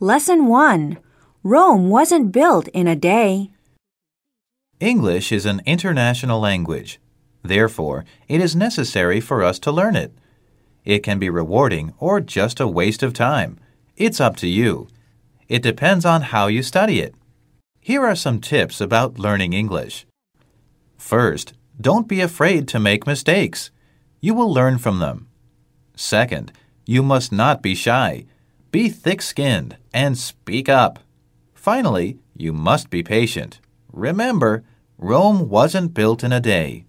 Lesson 1 Rome wasn't built in a day. English is an international language. Therefore, it is necessary for us to learn it. It can be rewarding or just a waste of time. It's up to you. It depends on how you study it. Here are some tips about learning English. First, don't be afraid to make mistakes. You will learn from them. Second, you must not be shy. Be thick skinned and speak up. Finally, you must be patient. Remember, Rome wasn't built in a day.